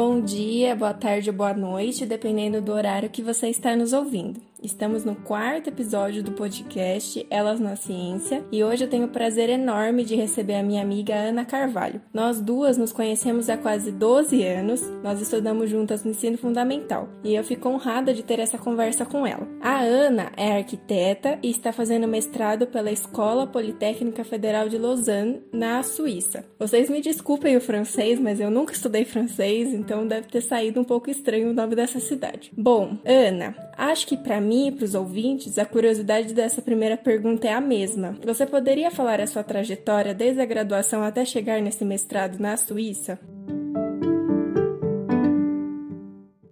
Bom dia, boa tarde ou boa noite, dependendo do horário que você está nos ouvindo. Estamos no quarto episódio do podcast Elas na Ciência e hoje eu tenho o prazer enorme de receber a minha amiga Ana Carvalho. Nós duas nos conhecemos há quase 12 anos, nós estudamos juntas no ensino fundamental e eu fico honrada de ter essa conversa com ela. A Ana é arquiteta e está fazendo mestrado pela Escola Politécnica Federal de Lausanne, na Suíça. Vocês me desculpem o francês, mas eu nunca estudei francês, então deve ter saído um pouco estranho o nome dessa cidade. Bom, Ana, acho que para mim e para os ouvintes, a curiosidade dessa primeira pergunta é a mesma. Você poderia falar a sua trajetória desde a graduação até chegar nesse mestrado na Suíça?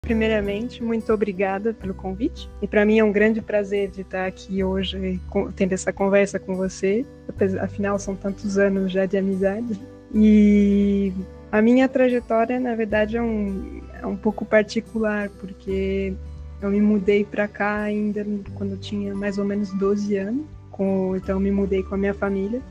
Primeiramente, muito obrigada pelo convite. E para mim é um grande prazer de estar aqui hoje tendo essa conversa com você. Afinal, são tantos anos já de amizade. E a minha trajetória, na verdade, é um, é um pouco particular, porque eu me mudei para cá ainda quando eu tinha mais ou menos 12 anos. Com, então me mudei com a minha família.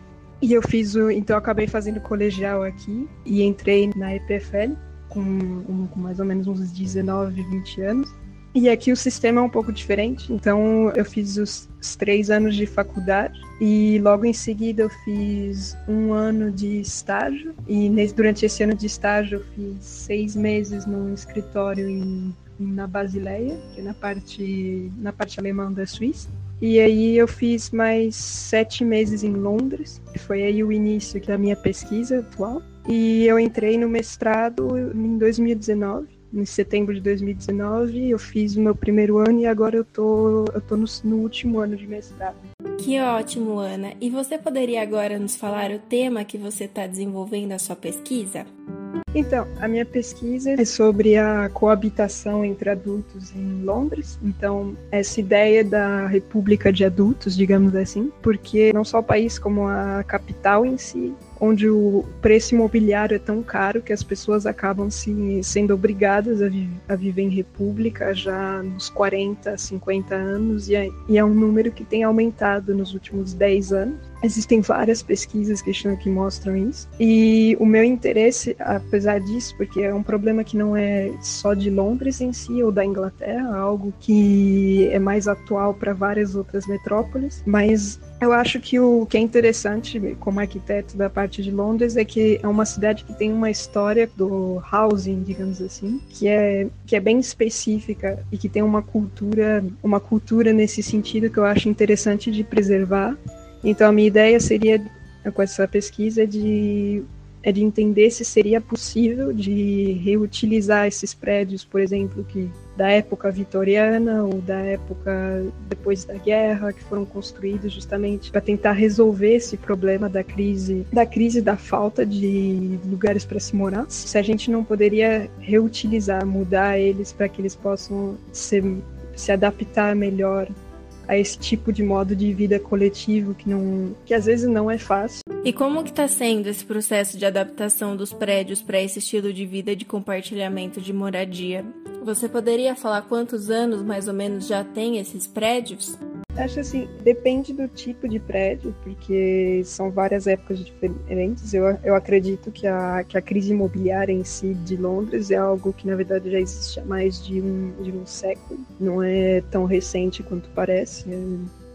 E eu fiz o. Então eu acabei fazendo colegial aqui e entrei na EPFL com, um, com mais ou menos uns 19, 20 anos. E aqui o sistema é um pouco diferente, então eu fiz os, os, três anos de faculdade e logo em seguida eu fiz um ano de estágio. E nesse, durante esse ano de estágio eu fiz seis meses num escritório em na Basileia, que é na parte, na parte alemã da Suíça. E aí eu fiz mais sete meses em Londres, foi aí o início da minha pesquisa atual. E eu entrei no mestrado em 2019, em setembro de 2019, eu fiz o meu primeiro ano e agora eu tô, eu tô no, no último ano de mestrado. Que ótimo, Ana! E você poderia agora nos falar o tema que você está desenvolvendo a sua pesquisa? Então, a minha pesquisa é sobre a coabitação entre adultos em Londres. Então, essa ideia da república de adultos, digamos assim, porque não só o país como a capital em si onde o preço imobiliário é tão caro que as pessoas acabam se, sendo obrigadas a, vi a viver em república já nos 40, 50 anos, e é, e é um número que tem aumentado nos últimos 10 anos. Existem várias pesquisas que, que mostram isso. E o meu interesse, apesar disso, porque é um problema que não é só de Londres em si ou da Inglaterra, algo que é mais atual para várias outras metrópoles, mas eu acho que o que é interessante como arquiteto da parte de Londres é que é uma cidade que tem uma história do housing, digamos assim, que é, que é bem específica e que tem uma cultura, uma cultura nesse sentido que eu acho interessante de preservar. Então a minha ideia seria com essa pesquisa de é de entender se seria possível de reutilizar esses prédios, por exemplo, que da época vitoriana ou da época depois da guerra, que foram construídos justamente para tentar resolver esse problema da crise, da crise da falta de lugares para se morar. Se a gente não poderia reutilizar, mudar eles para que eles possam ser, se adaptar melhor a esse tipo de modo de vida coletivo que não que às vezes não é fácil. E como que está sendo esse processo de adaptação dos prédios para esse estilo de vida de compartilhamento de moradia? Você poderia falar quantos anos mais ou menos já tem esses prédios? Acho assim, depende do tipo de prédio, porque são várias épocas diferentes. Eu, eu acredito que a, que a crise imobiliária em si de Londres é algo que, na verdade, já existe há mais de um, de um século. Não é tão recente quanto parece. É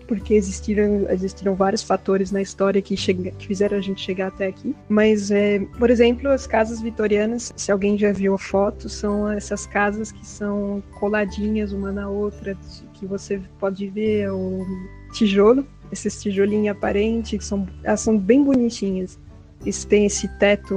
porque existiram, existiram vários fatores na história que, que fizeram a gente chegar até aqui. Mas, é, por exemplo, as casas vitorianas, se alguém já viu fotos, são essas casas que são coladinhas uma na outra, que você pode ver o tijolo, esses tijolinhos aparentes, que são, elas são bem bonitinhas. Eles têm esse teto,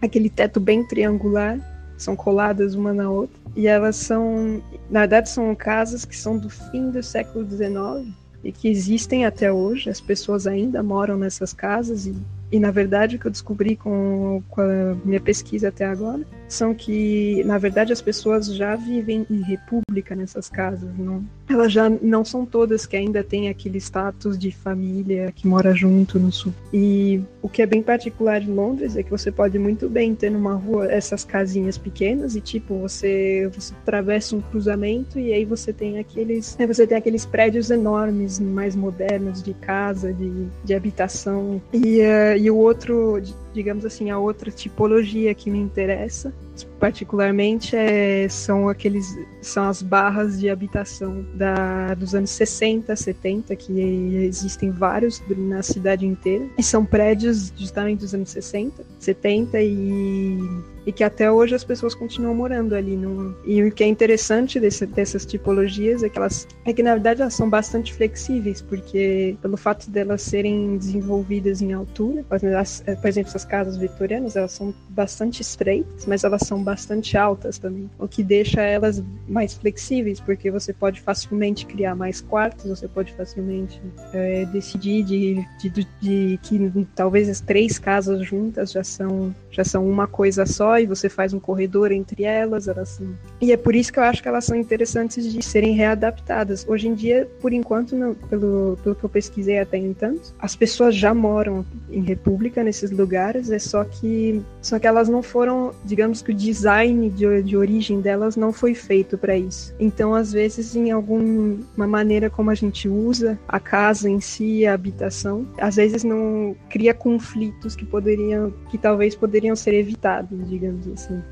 aquele teto bem triangular, são coladas uma na outra. E elas são, na verdade, são casas que são do fim do século XIX e que existem até hoje. As pessoas ainda moram nessas casas e, e na verdade, o que eu descobri com, com a minha pesquisa até agora são que, na verdade, as pessoas já vivem em república nessas casas, não? Elas já não são todas que ainda têm aquele status de família que mora junto no sul. E o que é bem particular de Londres é que você pode muito bem ter numa rua essas casinhas pequenas e tipo você você atravessa um cruzamento e aí você tem aqueles né, você tem aqueles prédios enormes mais modernos de casa de, de habitação e, uh, e o outro digamos assim, a outra tipologia que me interessa particularmente é, são aqueles são as barras de habitação da, dos anos 60, 70, que existem vários na cidade inteira. E são prédios justamente dos anos 60, 70 e e que até hoje as pessoas continuam morando ali. No... E o que é interessante desse, dessas tipologias é que elas, é que na verdade elas são bastante flexíveis, porque pelo fato delas serem desenvolvidas em altura, por exemplo, essas casas vitorianas, elas são bastante estreitas, mas elas são bastante altas também, o que deixa elas mais flexíveis, porque você pode facilmente criar mais quartos, você pode facilmente é, decidir de, de, de, de que talvez as três casas juntas já são já são uma coisa só e você faz um corredor entre elas, elas assim. E é por isso que eu acho que elas são interessantes de serem readaptadas. Hoje em dia, por enquanto, não, pelo, pelo que eu pesquisei até então, as pessoas já moram em república nesses lugares, é só que só que elas não foram, digamos que o design de, de origem delas não foi feito para isso. Então, às vezes, em alguma maneira como a gente usa a casa em si, a habitação, às vezes não cria conflitos que poderiam, que talvez poderiam ser evitados, digamos assim.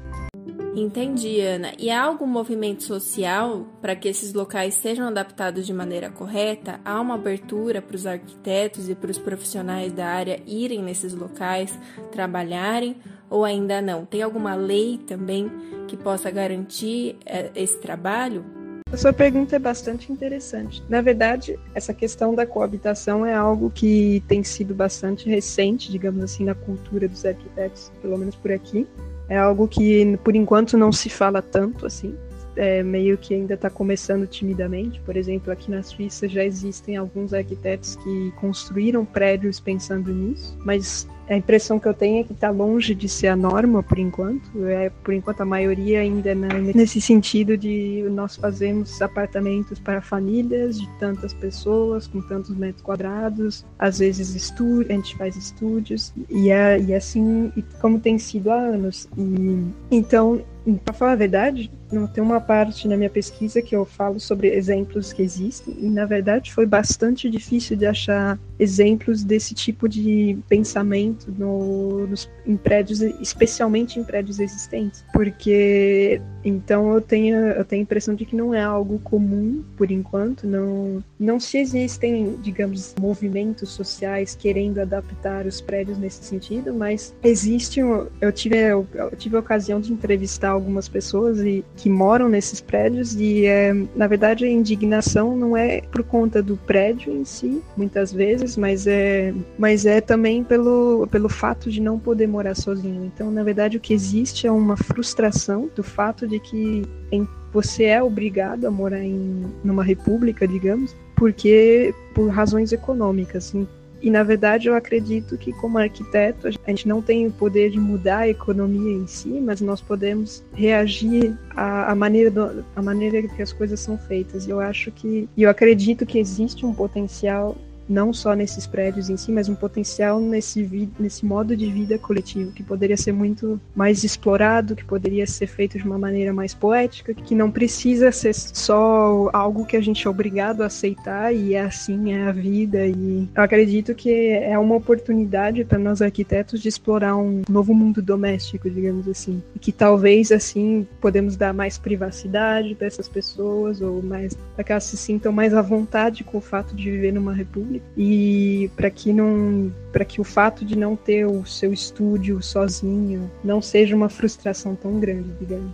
Entendi, Ana. E há algum movimento social para que esses locais sejam adaptados de maneira correta? Há uma abertura para os arquitetos e para os profissionais da área irem nesses locais, trabalharem, ou ainda não? Tem alguma lei também que possa garantir eh, esse trabalho? A sua pergunta é bastante interessante. Na verdade, essa questão da coabitação é algo que tem sido bastante recente, digamos assim, na cultura dos arquitetos, pelo menos por aqui. É algo que, por enquanto, não se fala tanto assim. É meio que ainda está começando timidamente. Por exemplo, aqui na Suíça já existem alguns arquitetos que construíram prédios pensando nisso, mas a impressão que eu tenho é que está longe de ser a norma por enquanto. É, por enquanto a maioria ainda é nesse sentido de nós fazemos apartamentos para famílias de tantas pessoas, com tantos metros quadrados, às vezes estúdio, a gente faz estúdios, e, é, e é assim como tem sido há anos. E, então, para falar a verdade, não tem uma parte na minha pesquisa que eu falo sobre exemplos que existem, e na verdade foi bastante difícil de achar exemplos desse tipo de pensamento no, nos, em prédios, especialmente em prédios existentes, porque então eu tenho, eu tenho a impressão de que não é algo comum por enquanto, não, não se existem, digamos, movimentos sociais querendo adaptar os prédios nesse sentido, mas existe, eu tive, eu tive a ocasião de entrevistar algumas pessoas e que moram nesses prédios e é, na verdade a indignação não é por conta do prédio em si, muitas vezes, mas é, mas é também pelo, pelo fato de não poder morar sozinho. Então, na verdade, o que existe é uma frustração do fato de que em, você é obrigado a morar em numa república, digamos, porque por razões econômicas. E na verdade eu acredito que como arquiteto a gente não tem o poder de mudar a economia em si, mas nós podemos reagir à, à maneira do, à maneira que as coisas são feitas. E eu acho que eu acredito que existe um potencial não só nesses prédios em si, mas um potencial nesse, nesse modo de vida coletivo, que poderia ser muito mais explorado, que poderia ser feito de uma maneira mais poética, que não precisa ser só algo que a gente é obrigado a aceitar e é assim, é a vida. E eu acredito que é uma oportunidade para nós arquitetos de explorar um novo mundo doméstico, digamos assim. E que talvez assim podemos dar mais privacidade para essas pessoas, ou mais para que elas se sintam mais à vontade com o fato de viver numa república e para que não para que o fato de não ter o seu estúdio sozinho não seja uma frustração tão grande, digamos.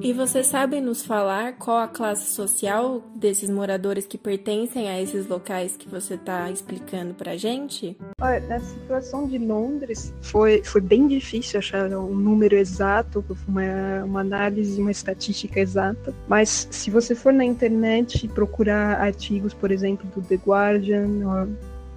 E você sabe nos falar qual a classe social desses moradores que pertencem a esses locais que você está explicando para gente? Olha, na situação de Londres foi, foi bem difícil achar um número exato, uma, uma análise, uma estatística exata. Mas se você for na internet procurar artigos, por exemplo, do The Guardian,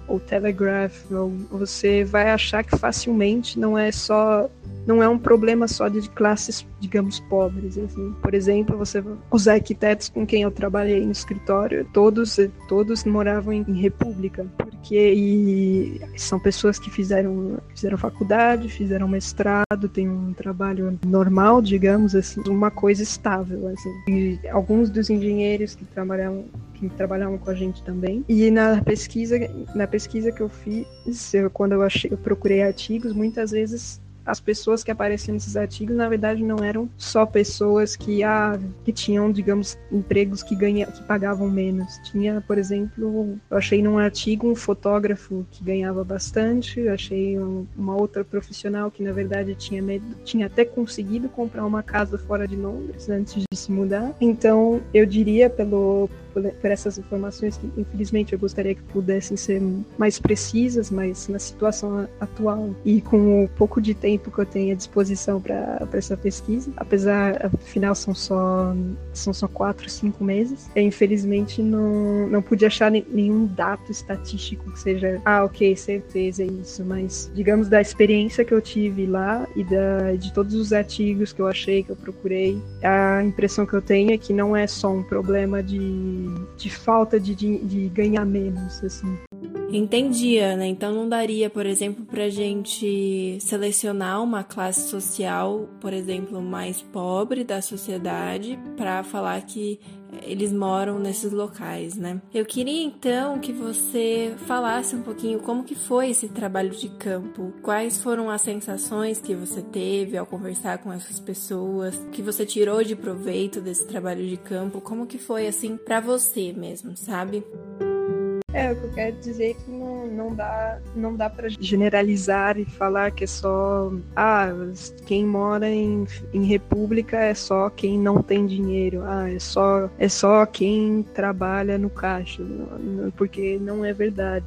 ou Telegraph, ou você vai achar que facilmente não é só não é um problema só de classes, digamos, pobres. Assim. Por exemplo, você os arquitetos com quem eu trabalhei no escritório, todos todos moravam em, em república, porque são pessoas que fizeram fizeram faculdade, fizeram mestrado, têm um trabalho normal, digamos assim, uma coisa estável. Assim. E alguns dos engenheiros que trabalhavam que trabalhavam com a gente também. E na pesquisa, na pesquisa que eu fiz, eu, quando eu achei, eu procurei artigos, muitas vezes as pessoas que apareciam nesses artigos, na verdade, não eram só pessoas que, ah, que tinham, digamos, empregos que, ganha, que pagavam menos. Tinha, por exemplo, eu achei num artigo um fotógrafo que ganhava bastante, eu achei um, uma outra profissional que, na verdade, tinha, medo, tinha até conseguido comprar uma casa fora de Londres antes de se mudar. Então, eu diria, pelo, por, por essas informações que, infelizmente, eu gostaria que pudessem ser mais precisas, mas na situação atual e com o pouco de tempo que eu tenho à disposição para essa pesquisa, apesar, afinal, são só, são só quatro, cinco meses, eu, infelizmente não, não pude achar nenhum dado estatístico que seja, ah, ok, certeza, é isso, mas digamos da experiência que eu tive lá e da, de todos os artigos que eu achei, que eu procurei, a impressão que eu tenho é que não é só um problema de de, falta de, de, de ganhar menos, assim. Entendi, Ana. Então não daria, por exemplo, para gente selecionar uma classe social, por exemplo, mais pobre da sociedade, para falar que eles moram nesses locais, né? Eu queria então que você falasse um pouquinho como que foi esse trabalho de campo, quais foram as sensações que você teve ao conversar com essas pessoas, que você tirou de proveito desse trabalho de campo, como que foi assim para você mesmo, sabe? É, o que eu quero dizer é que não, dá, não dá para generalizar e falar que é só ah, quem mora em, em república é só quem não tem dinheiro, ah, é só é só quem trabalha no caixa, porque não é verdade.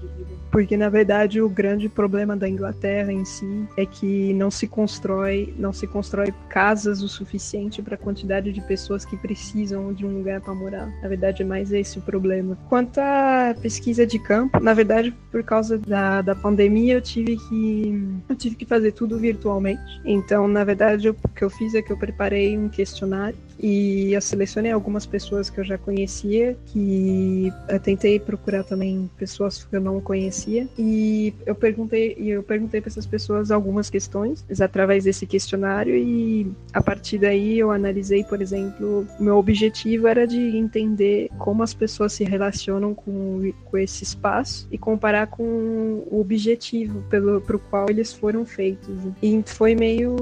Porque na verdade o grande problema da Inglaterra em si é que não se constrói, não se constrói casas o suficiente para a quantidade de pessoas que precisam de um lugar para morar. Na verdade é mais esse o problema. Quanto à pesquisa de campo. Na verdade, por causa da, da pandemia, eu tive que eu tive que fazer tudo virtualmente. Então, na verdade, o que eu fiz é que eu preparei um questionário e eu selecionei algumas pessoas que eu já conhecia, que eu tentei procurar também pessoas que eu não conhecia e eu perguntei e eu perguntei para essas pessoas algumas questões através desse questionário e a partir daí eu analisei, por exemplo, meu objetivo era de entender como as pessoas se relacionam com, com esse espaço e comparar com o objetivo pelo pro qual eles foram feitos. E foi meio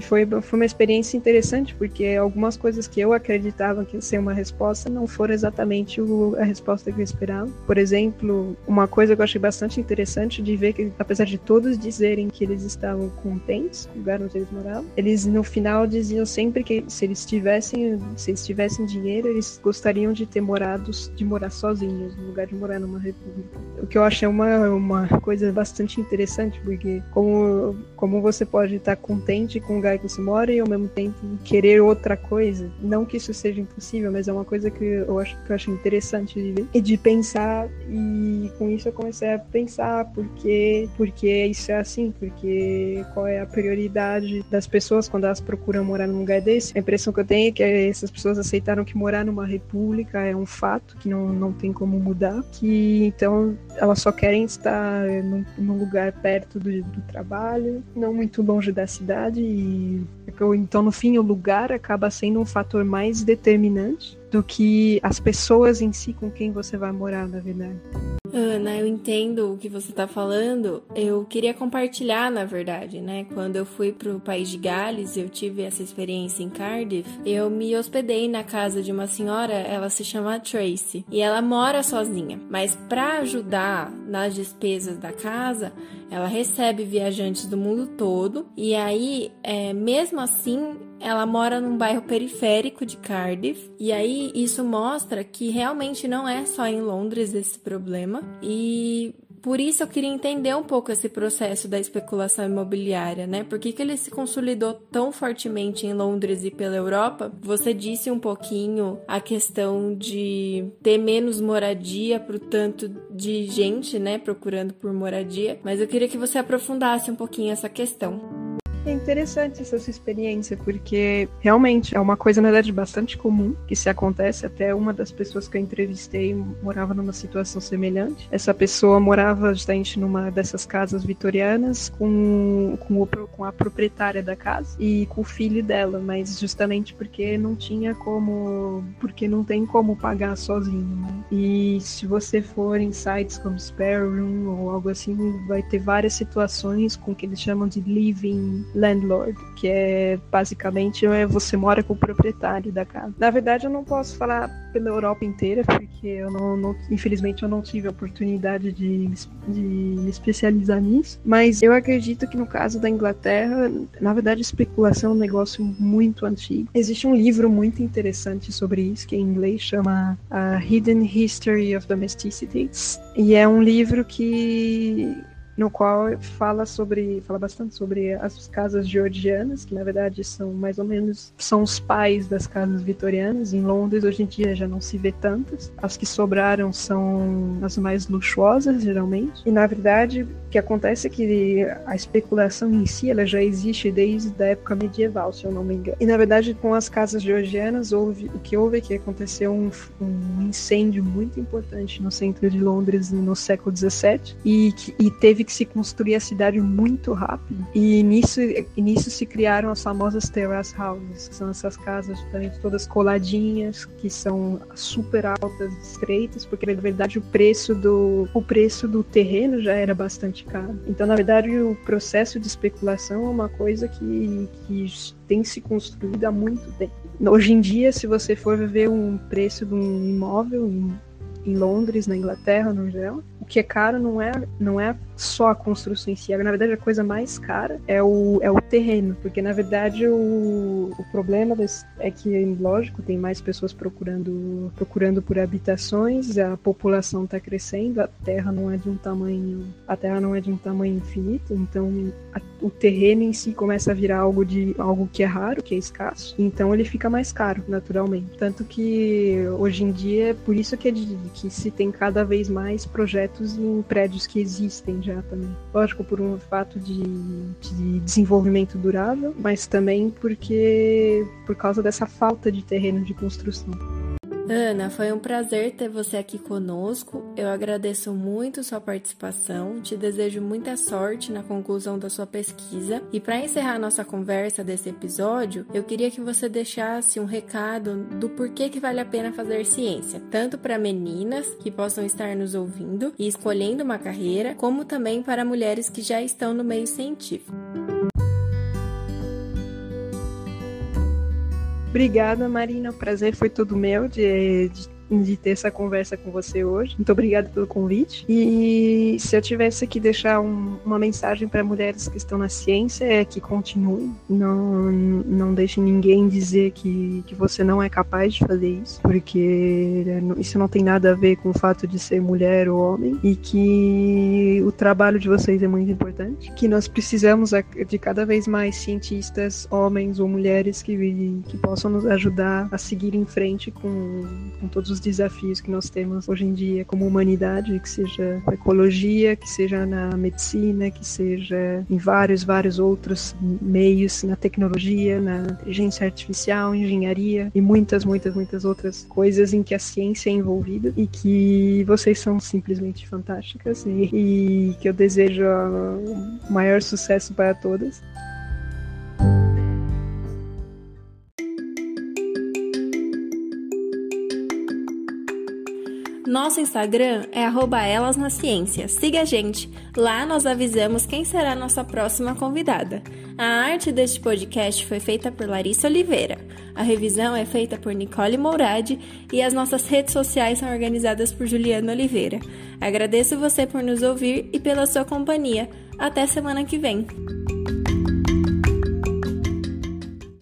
foi, foi uma experiência interessante porque algumas coisas que eu acreditava que ia ser uma resposta não foram exatamente o, a resposta que eu esperava. Por exemplo, uma coisa que eu achei bastante interessante de ver que apesar de todos dizerem que eles estavam contentes com o lugar onde eles moravam, eles no final diziam sempre que se eles tivessem se eles tivessem dinheiro, eles gostariam de ter morado de morar sozinhos no lugar de morar numa república. O que eu achei uma, uma coisa bastante interessante, porque como, como você pode estar contente com o lugar que você mora e ao mesmo tempo querer outra coisa. Não que isso seja impossível, mas é uma coisa que eu acho que eu acho interessante de ver e de pensar. E com isso eu comecei a pensar porque, porque isso é assim, porque qual é a prioridade das pessoas quando elas procuram morar num lugar desse. A impressão que eu tenho é que essas pessoas aceitaram que morar numa república é um fato que não, não tem como mudar, que então elas só querem estar num, num lugar perto do, do trabalho, não muito longe da cidade e então no fim o lugar acaba sendo um fator mais determinante do que as pessoas em si com quem você vai morar, na verdade. Ana, eu entendo o que você está falando. Eu queria compartilhar, na verdade, né? Quando eu fui para o país de Gales, eu tive essa experiência em Cardiff. Eu me hospedei na casa de uma senhora, ela se chama Tracy, e ela mora sozinha. Mas para ajudar nas despesas da casa, ela recebe viajantes do mundo todo. E aí, é, mesmo assim, ela mora num bairro periférico de Cardiff, e aí isso mostra que realmente não é só em Londres esse problema. E por isso eu queria entender um pouco esse processo da especulação imobiliária, né? Por que, que ele se consolidou tão fortemente em Londres e pela Europa? Você disse um pouquinho a questão de ter menos moradia pro tanto de gente, né, procurando por moradia, mas eu queria que você aprofundasse um pouquinho essa questão. É interessante essa sua experiência, porque realmente é uma coisa, na verdade, bastante comum que se acontece. Até uma das pessoas que eu entrevistei morava numa situação semelhante. Essa pessoa morava justamente numa dessas casas vitorianas com, com, o, com a proprietária da casa e com o filho dela, mas justamente porque não tinha como. porque não tem como pagar sozinho, né? E se você for em sites como Spare Room ou algo assim, vai ter várias situações com o que eles chamam de living landlord, que é basicamente é você mora com o proprietário da casa. Na verdade, eu não posso falar pela Europa inteira, porque eu não, não infelizmente eu não tive a oportunidade de, de me especializar nisso, mas eu acredito que no caso da Inglaterra, na verdade, especulação é um negócio muito antigo. Existe um livro muito interessante sobre isso, que em inglês chama A Hidden History of Domesticity, e é um livro que no qual fala sobre fala bastante sobre as casas georgianas que na verdade são mais ou menos são os pais das casas vitorianas. Em Londres hoje em dia já não se vê tantas. As que sobraram são as mais luxuosas geralmente. E na verdade o que acontece é que a especulação em si ela já existe desde a época medieval se eu não me engano. E na verdade com as casas georgianas houve o que houve é que aconteceu um, um incêndio muito importante no centro de Londres no século 17 e, e teve que se construir a cidade muito rápido. E nisso, e nisso se criaram as famosas terrace houses, que são essas casas todas coladinhas, que são super altas, estreitas, porque na verdade o preço do o preço do terreno já era bastante caro. Então, na verdade, o processo de especulação é uma coisa que, que tem se construído há muito tempo. Hoje em dia, se você for ver um preço de um imóvel em, em Londres, na Inglaterra, no geral, o que é caro não é, não é só a construção em si. Na verdade, a coisa mais cara é o, é o terreno, porque na verdade o, o problema desse, é que, lógico, tem mais pessoas procurando, procurando por habitações, a população está crescendo, a terra não é de um tamanho, a terra não é de um tamanho infinito, então a, o terreno em si começa a virar algo de algo que é raro, que é escasso, então ele fica mais caro, naturalmente. Tanto que hoje em dia, é por isso que, é de, que se tem cada vez mais projetos em prédios que existem já também. Lógico, por um fato de, de desenvolvimento durável, mas também porque por causa dessa falta de terreno de construção. Ana, foi um prazer ter você aqui conosco. Eu agradeço muito sua participação, te desejo muita sorte na conclusão da sua pesquisa. E para encerrar nossa conversa desse episódio, eu queria que você deixasse um recado do porquê que vale a pena fazer ciência, tanto para meninas que possam estar nos ouvindo e escolhendo uma carreira, como também para mulheres que já estão no meio científico. Obrigada, Marina. O prazer foi todo meu de, de de ter essa conversa com você hoje. Muito obrigada pelo convite. E se eu tivesse que deixar um, uma mensagem para mulheres que estão na ciência é que continuem. Não, não deixe ninguém dizer que, que você não é capaz de fazer isso, porque isso não tem nada a ver com o fato de ser mulher ou homem e que o trabalho de vocês é muito importante. Que nós precisamos de cada vez mais cientistas, homens ou mulheres que, que possam nos ajudar a seguir em frente com, com todos os os desafios que nós temos hoje em dia como humanidade, que seja na ecologia, que seja na medicina, que seja em vários, vários outros meios, na tecnologia, na inteligência artificial, engenharia e muitas, muitas, muitas outras coisas em que a ciência é envolvida e que vocês são simplesmente fantásticas e, e que eu desejo o maior sucesso para todas. Nosso Instagram é @elasnaciência. Siga a gente. Lá nós avisamos quem será nossa próxima convidada. A arte deste podcast foi feita por Larissa Oliveira. A revisão é feita por Nicole Mourad e as nossas redes sociais são organizadas por Juliana Oliveira. Agradeço você por nos ouvir e pela sua companhia. Até semana que vem.